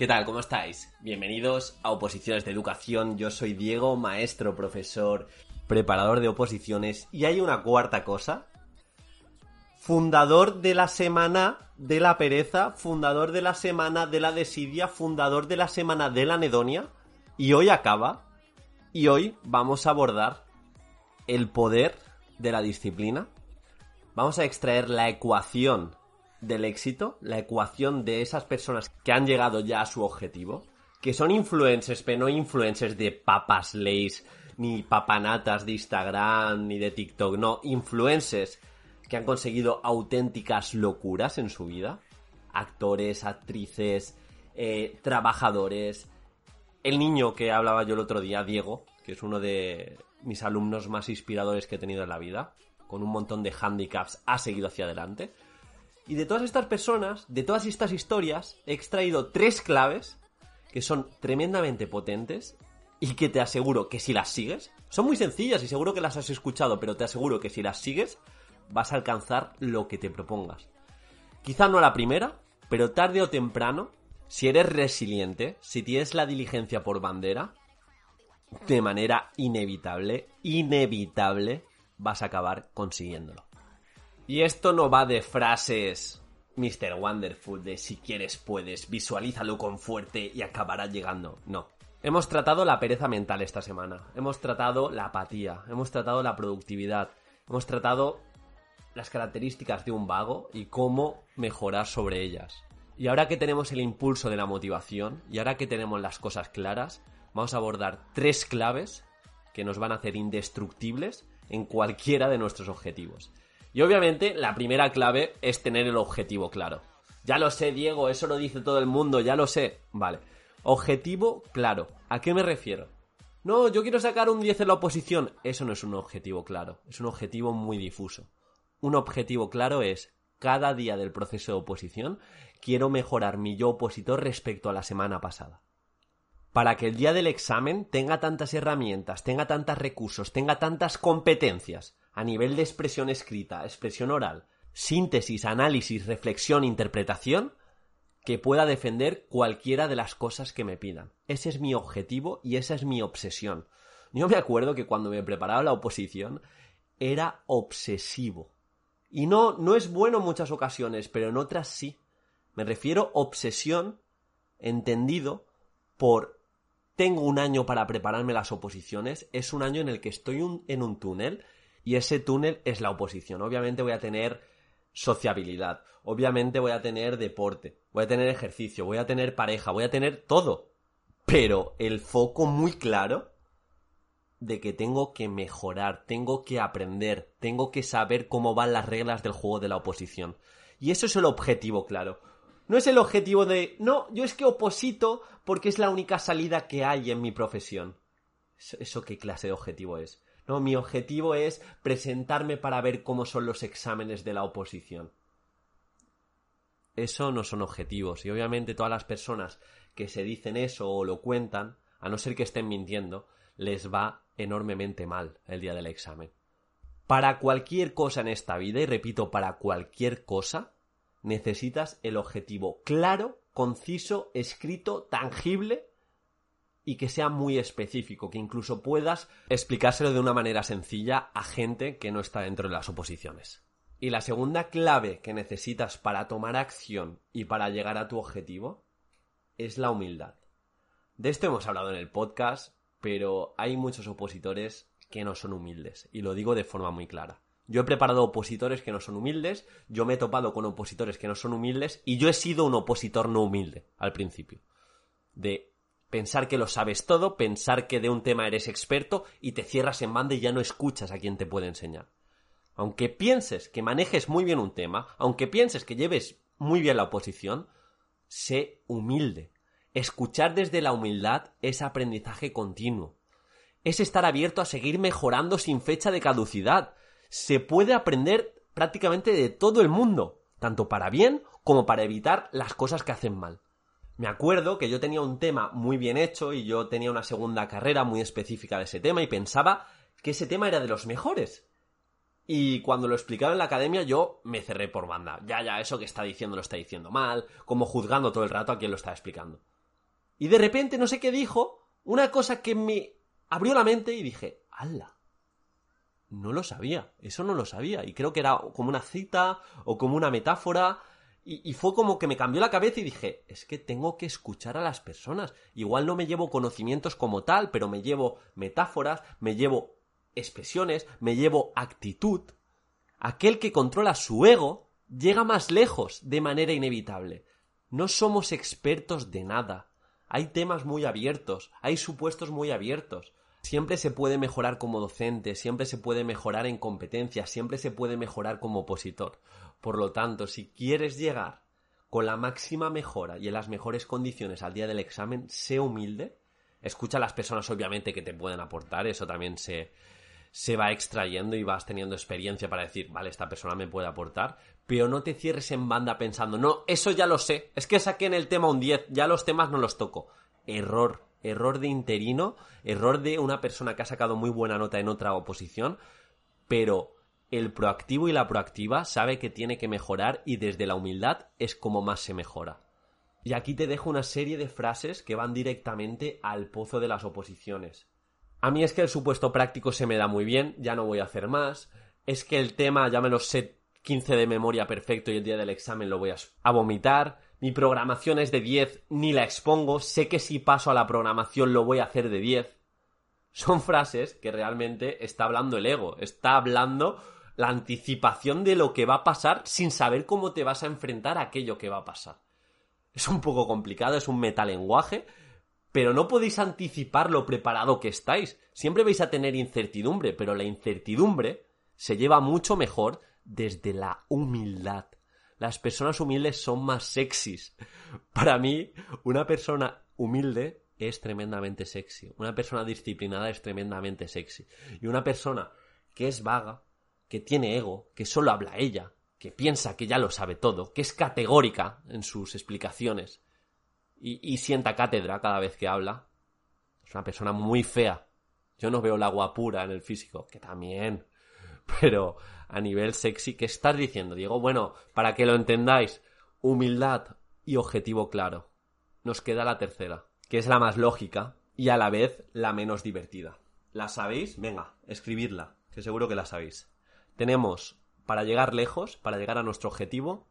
¿Qué tal? ¿Cómo estáis? Bienvenidos a Oposiciones de Educación. Yo soy Diego, maestro, profesor, preparador de oposiciones. Y hay una cuarta cosa. Fundador de la semana de la pereza, fundador de la semana de la desidia, fundador de la semana de la anedonia. Y hoy acaba. Y hoy vamos a abordar el poder de la disciplina. Vamos a extraer la ecuación del éxito, la ecuación de esas personas que han llegado ya a su objetivo, que son influencers, pero no influencers de papas leys, ni papanatas de Instagram, ni de TikTok, no, influencers que han conseguido auténticas locuras en su vida, actores, actrices, eh, trabajadores, el niño que hablaba yo el otro día, Diego, que es uno de mis alumnos más inspiradores que he tenido en la vida, con un montón de handicaps, ha seguido hacia adelante. Y de todas estas personas, de todas estas historias, he extraído tres claves que son tremendamente potentes y que te aseguro que si las sigues, son muy sencillas y seguro que las has escuchado, pero te aseguro que si las sigues, vas a alcanzar lo que te propongas. Quizá no a la primera, pero tarde o temprano, si eres resiliente, si tienes la diligencia por bandera, de manera inevitable, inevitable, vas a acabar consiguiéndolo. Y esto no va de frases Mr. Wonderful de si quieres puedes, visualízalo con fuerte y acabará llegando. No. Hemos tratado la pereza mental esta semana, hemos tratado la apatía, hemos tratado la productividad, hemos tratado las características de un vago y cómo mejorar sobre ellas. Y ahora que tenemos el impulso de la motivación y ahora que tenemos las cosas claras, vamos a abordar tres claves que nos van a hacer indestructibles en cualquiera de nuestros objetivos. Y obviamente la primera clave es tener el objetivo claro. Ya lo sé, Diego, eso lo dice todo el mundo, ya lo sé. Vale. Objetivo claro. ¿A qué me refiero? No, yo quiero sacar un 10 en la oposición. Eso no es un objetivo claro, es un objetivo muy difuso. Un objetivo claro es, cada día del proceso de oposición, quiero mejorar mi yo opositor respecto a la semana pasada. Para que el día del examen tenga tantas herramientas, tenga tantos recursos, tenga tantas competencias a nivel de expresión escrita, expresión oral, síntesis, análisis, reflexión, interpretación, que pueda defender cualquiera de las cosas que me pidan. Ese es mi objetivo y esa es mi obsesión. Yo me acuerdo que cuando me preparaba la oposición era obsesivo. Y no, no es bueno en muchas ocasiones, pero en otras sí. Me refiero obsesión entendido por tengo un año para prepararme las oposiciones, es un año en el que estoy en un túnel y ese túnel es la oposición. Obviamente voy a tener sociabilidad, obviamente voy a tener deporte, voy a tener ejercicio, voy a tener pareja, voy a tener todo. Pero el foco muy claro de que tengo que mejorar, tengo que aprender, tengo que saber cómo van las reglas del juego de la oposición. Y eso es el objetivo claro. No es el objetivo de, no, yo es que oposito porque es la única salida que hay en mi profesión. ¿Eso, qué clase de objetivo es? No, mi objetivo es presentarme para ver cómo son los exámenes de la oposición. Eso no son objetivos. Y obviamente todas las personas que se dicen eso o lo cuentan, a no ser que estén mintiendo, les va enormemente mal el día del examen. Para cualquier cosa en esta vida, y repito, para cualquier cosa, necesitas el objetivo claro, conciso, escrito, tangible y que sea muy específico, que incluso puedas explicárselo de una manera sencilla a gente que no está dentro de las oposiciones. Y la segunda clave que necesitas para tomar acción y para llegar a tu objetivo es la humildad. De esto hemos hablado en el podcast, pero hay muchos opositores que no son humildes, y lo digo de forma muy clara. Yo he preparado opositores que no son humildes, yo me he topado con opositores que no son humildes y yo he sido un opositor no humilde al principio. De pensar que lo sabes todo, pensar que de un tema eres experto y te cierras en banda y ya no escuchas a quien te puede enseñar. Aunque pienses que manejes muy bien un tema, aunque pienses que lleves muy bien la oposición, sé humilde. Escuchar desde la humildad es aprendizaje continuo. Es estar abierto a seguir mejorando sin fecha de caducidad. Se puede aprender prácticamente de todo el mundo, tanto para bien como para evitar las cosas que hacen mal. Me acuerdo que yo tenía un tema muy bien hecho y yo tenía una segunda carrera muy específica de ese tema y pensaba que ese tema era de los mejores. Y cuando lo explicaron en la academia yo me cerré por banda. Ya, ya, eso que está diciendo lo está diciendo mal, como juzgando todo el rato a quien lo está explicando. Y de repente, no sé qué dijo, una cosa que me abrió la mente y dije, ¡hala! No lo sabía, eso no lo sabía. Y creo que era como una cita o como una metáfora y, fue como que me cambió la cabeza y dije, es que tengo que escuchar a las personas. Igual no me llevo conocimientos como tal, pero me llevo metáforas, me llevo expresiones, me llevo actitud. Aquel que controla su ego llega más lejos de manera inevitable. No somos expertos de nada. Hay temas muy abiertos, hay supuestos muy abiertos. Siempre se puede mejorar como docente, siempre se puede mejorar en competencias, siempre se puede mejorar como opositor. Por lo tanto, si quieres llegar con la máxima mejora y en las mejores condiciones al día del examen, sé humilde. Escucha a las personas, obviamente, que te pueden aportar. Eso también se, se va extrayendo y vas teniendo experiencia para decir, vale, esta persona me puede aportar. Pero no te cierres en banda pensando, no, eso ya lo sé. Es que saqué en el tema un 10, ya los temas no los toco. Error error de interino, error de una persona que ha sacado muy buena nota en otra oposición, pero el proactivo y la proactiva sabe que tiene que mejorar y desde la humildad es como más se mejora. Y aquí te dejo una serie de frases que van directamente al pozo de las oposiciones. A mí es que el supuesto práctico se me da muy bien, ya no voy a hacer más. Es que el tema ya me lo sé 15 de memoria perfecto y el día del examen lo voy a vomitar mi programación es de 10, ni la expongo, sé que si paso a la programación lo voy a hacer de 10. Son frases que realmente está hablando el ego, está hablando la anticipación de lo que va a pasar sin saber cómo te vas a enfrentar a aquello que va a pasar. Es un poco complicado, es un metalenguaje, pero no podéis anticipar lo preparado que estáis. Siempre vais a tener incertidumbre, pero la incertidumbre se lleva mucho mejor desde la humildad las personas humildes son más sexys. Para mí, una persona humilde es tremendamente sexy. Una persona disciplinada es tremendamente sexy. Y una persona que es vaga, que tiene ego, que solo habla ella, que piensa que ya lo sabe todo, que es categórica en sus explicaciones y, sienta cátedra cada vez que habla, es una persona muy fea. Yo no veo la guapura en el físico, que también, pero a nivel sexy, ¿qué estás diciendo, Diego? Bueno, para que lo entendáis, humildad y objetivo claro. Nos queda la tercera, que es la más lógica y a la vez la menos divertida. ¿La sabéis? Venga, escribidla, que seguro que la sabéis. Tenemos, para llegar lejos, para llegar a nuestro objetivo,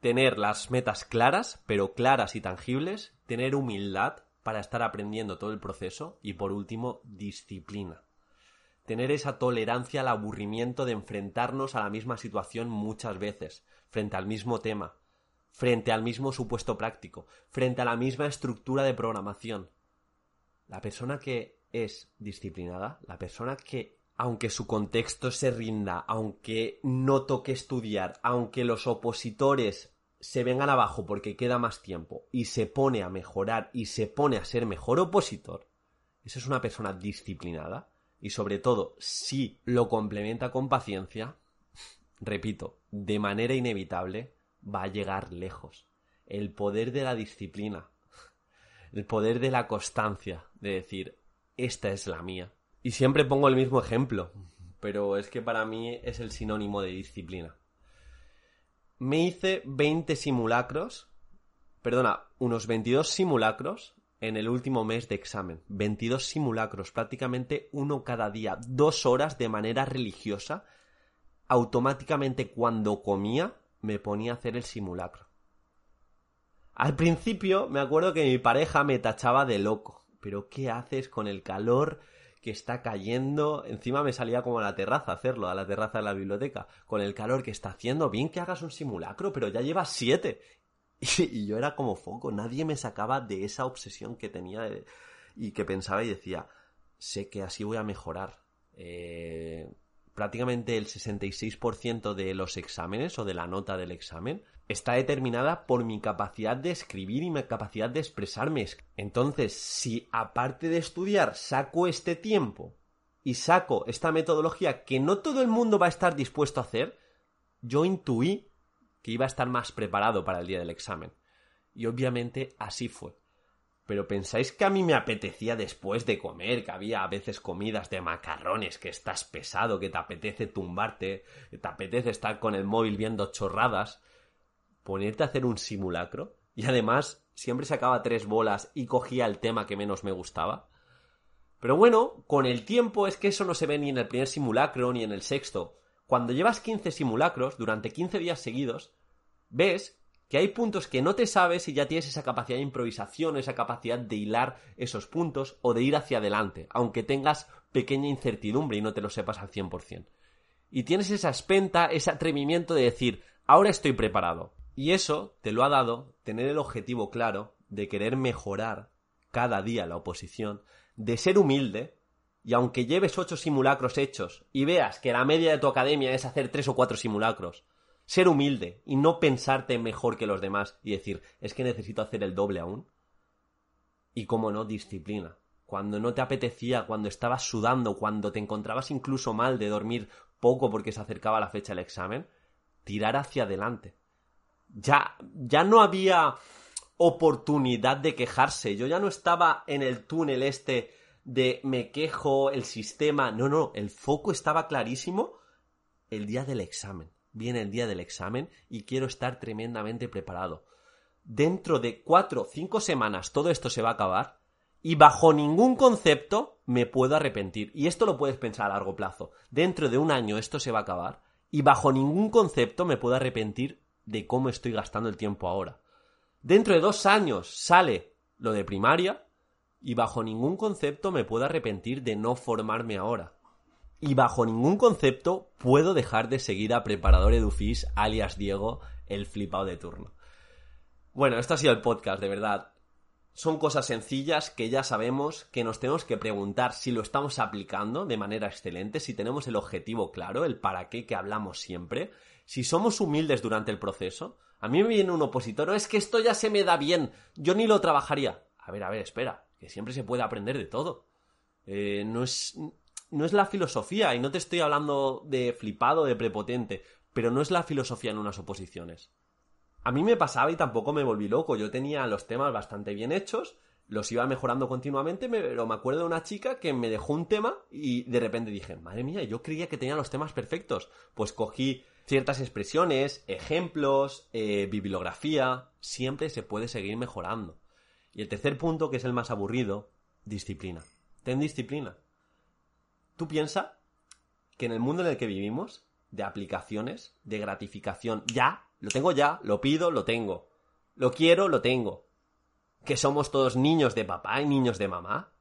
tener las metas claras, pero claras y tangibles, tener humildad para estar aprendiendo todo el proceso y por último, disciplina tener esa tolerancia al aburrimiento de enfrentarnos a la misma situación muchas veces, frente al mismo tema, frente al mismo supuesto práctico, frente a la misma estructura de programación. La persona que es disciplinada, la persona que, aunque su contexto se rinda, aunque no toque estudiar, aunque los opositores se vengan abajo porque queda más tiempo y se pone a mejorar y se pone a ser mejor opositor, esa es una persona disciplinada y sobre todo si lo complementa con paciencia, repito, de manera inevitable va a llegar lejos. El poder de la disciplina, el poder de la constancia, de decir, esta es la mía. Y siempre pongo el mismo ejemplo, pero es que para mí es el sinónimo de disciplina. Me hice 20 simulacros, perdona, unos 22 simulacros en el último mes de examen. 22 simulacros, prácticamente uno cada día, dos horas de manera religiosa. Automáticamente cuando comía me ponía a hacer el simulacro. Al principio me acuerdo que mi pareja me tachaba de loco. Pero ¿qué haces con el calor que está cayendo? Encima me salía como a la terraza hacerlo, a la terraza de la biblioteca. Con el calor que está haciendo, bien que hagas un simulacro, pero ya llevas siete. Y, yo era como foco, nadie me sacaba de esa obsesión que tenía y que pensaba y decía, sé que así voy a mejorar. Eh, prácticamente el 66% de los exámenes o de la nota del examen está determinada por mi capacidad de escribir y mi capacidad de expresarme. Entonces, si aparte de estudiar saco este tiempo y saco esta metodología que no todo el mundo va a estar dispuesto a hacer, yo intuí que iba a estar más preparado para el día del examen. Y obviamente así fue. Pero pensáis que a mí me apetecía después de comer, que había a veces comidas de macarrones, que estás pesado, que te apetece tumbarte, que te apetece estar con el móvil viendo chorradas, ponerte a hacer un simulacro. Y además, siempre sacaba tres bolas y cogía el tema que menos me gustaba. Pero bueno, con el tiempo es que eso no se ve ni en el primer simulacro ni en el sexto. Cuando llevas 15 simulacros durante 15 días seguidos, ves que hay puntos que no te sabes y ya tienes esa capacidad de improvisación, esa capacidad de hilar esos puntos o de ir hacia adelante, aunque tengas pequeña incertidumbre y no te lo sepas al 100%. Y tienes esa espenta, ese atrevimiento de decir, ahora estoy preparado. Y eso te lo ha dado tener el objetivo claro de querer mejorar cada día la oposición, de ser humilde, y aunque lleves ocho simulacros hechos y veas que la media de tu academia es hacer tres o cuatro simulacros, ser humilde y no pensarte mejor que los demás y decir, es que necesito hacer el doble aún. Y como no, disciplina. Cuando no te apetecía, cuando estabas sudando, cuando te encontrabas incluso mal de dormir poco porque se acercaba la fecha del examen, tirar hacia adelante. Ya, ya no había oportunidad de quejarse. Yo ya no estaba en el túnel este de me quejo, el sistema. No, no, el foco estaba clarísimo el día del examen viene el día del examen y quiero estar tremendamente preparado. Dentro de cuatro cinco semanas todo esto se va a acabar y bajo ningún concepto me puedo arrepentir. Y esto lo puedes pensar a largo plazo. Dentro de un año esto se va a acabar y bajo ningún concepto me puedo arrepentir de cómo estoy gastando el tiempo ahora. Dentro de dos años sale lo de primaria y bajo ningún concepto me puedo arrepentir de no formarme ahora y bajo ningún concepto puedo dejar de seguir a Preparador Edufis, alias Diego, el flipado de turno. Bueno, esto ha sido el podcast, de verdad. Son cosas sencillas que ya sabemos que nos tenemos que preguntar si lo estamos aplicando de manera excelente, si tenemos el objetivo claro, el para qué que hablamos siempre, si somos humildes durante el proceso. A mí me viene un opositor, es que esto ya se me da bien, yo ni lo trabajaría. A ver, a ver, espera, que siempre se puede aprender de todo. Eh, no es no es la filosofía, y no te estoy hablando de flipado, de prepotente, pero no es la filosofía en unas oposiciones. A mí me pasaba y tampoco me volví loco, yo tenía los temas bastante bien hechos, los iba mejorando continuamente, pero me acuerdo de una chica que me dejó un tema y de repente dije, madre mía, yo creía que tenía los temas perfectos. Pues cogí ciertas expresiones, ejemplos, eh, bibliografía, siempre se puede seguir mejorando. Y el tercer punto, que es el más aburrido, disciplina. Ten disciplina. Tú piensa que en el mundo en el que vivimos, de aplicaciones, de gratificación, ya, lo tengo ya, lo pido, lo tengo. Lo quiero, lo tengo. Que somos todos niños de papá y niños de mamá.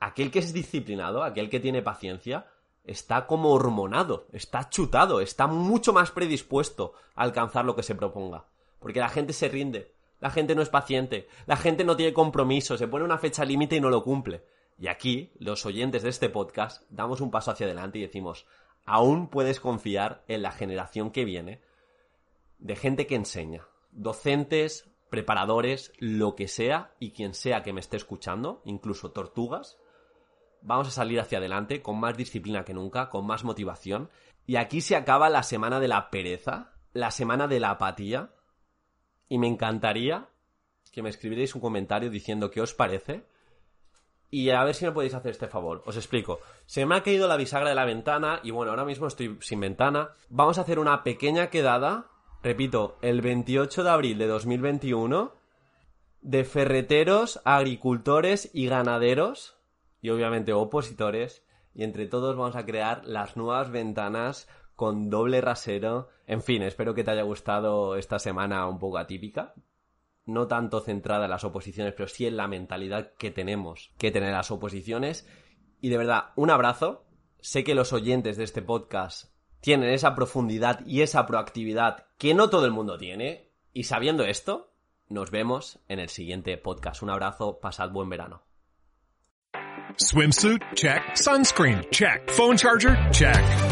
Aquel que es disciplinado, aquel que tiene paciencia, está como hormonado, está chutado, está mucho más predispuesto a alcanzar lo que se proponga. Porque la gente se rinde, la gente no es paciente, la gente no tiene compromiso, se pone una fecha límite y no lo cumple. Y aquí, los oyentes de este podcast, damos un paso hacia adelante y decimos, aún puedes confiar en la generación que viene de gente que enseña, docentes, preparadores, lo que sea, y quien sea que me esté escuchando, incluso tortugas, vamos a salir hacia adelante con más disciplina que nunca, con más motivación. Y aquí se acaba la semana de la pereza, la semana de la apatía, y me encantaría que me escribierais un comentario diciendo qué os parece y a ver si me podéis hacer este favor. Os explico. Se me ha caído la bisagra de la ventana y bueno, ahora mismo estoy sin ventana. Vamos a hacer una pequeña quedada, repito, el 28 de abril de 2021, de ferreteros, agricultores y ganaderos, y obviamente opositores, y entre todos vamos a crear las nuevas ventanas con doble rasero. En fin, espero que te haya gustado esta semana un poco atípica, no tanto centrada en las oposiciones, pero sí en la mentalidad que tenemos que tener las oposiciones. Y de verdad, un abrazo. Sé que los oyentes de este podcast tienen esa profundidad y esa proactividad que no todo el mundo tiene. Y sabiendo esto, nos vemos en el siguiente podcast. Un abrazo, pasad buen verano. Swimsuit? Check. Sunscreen? Check. Phone charger? Check.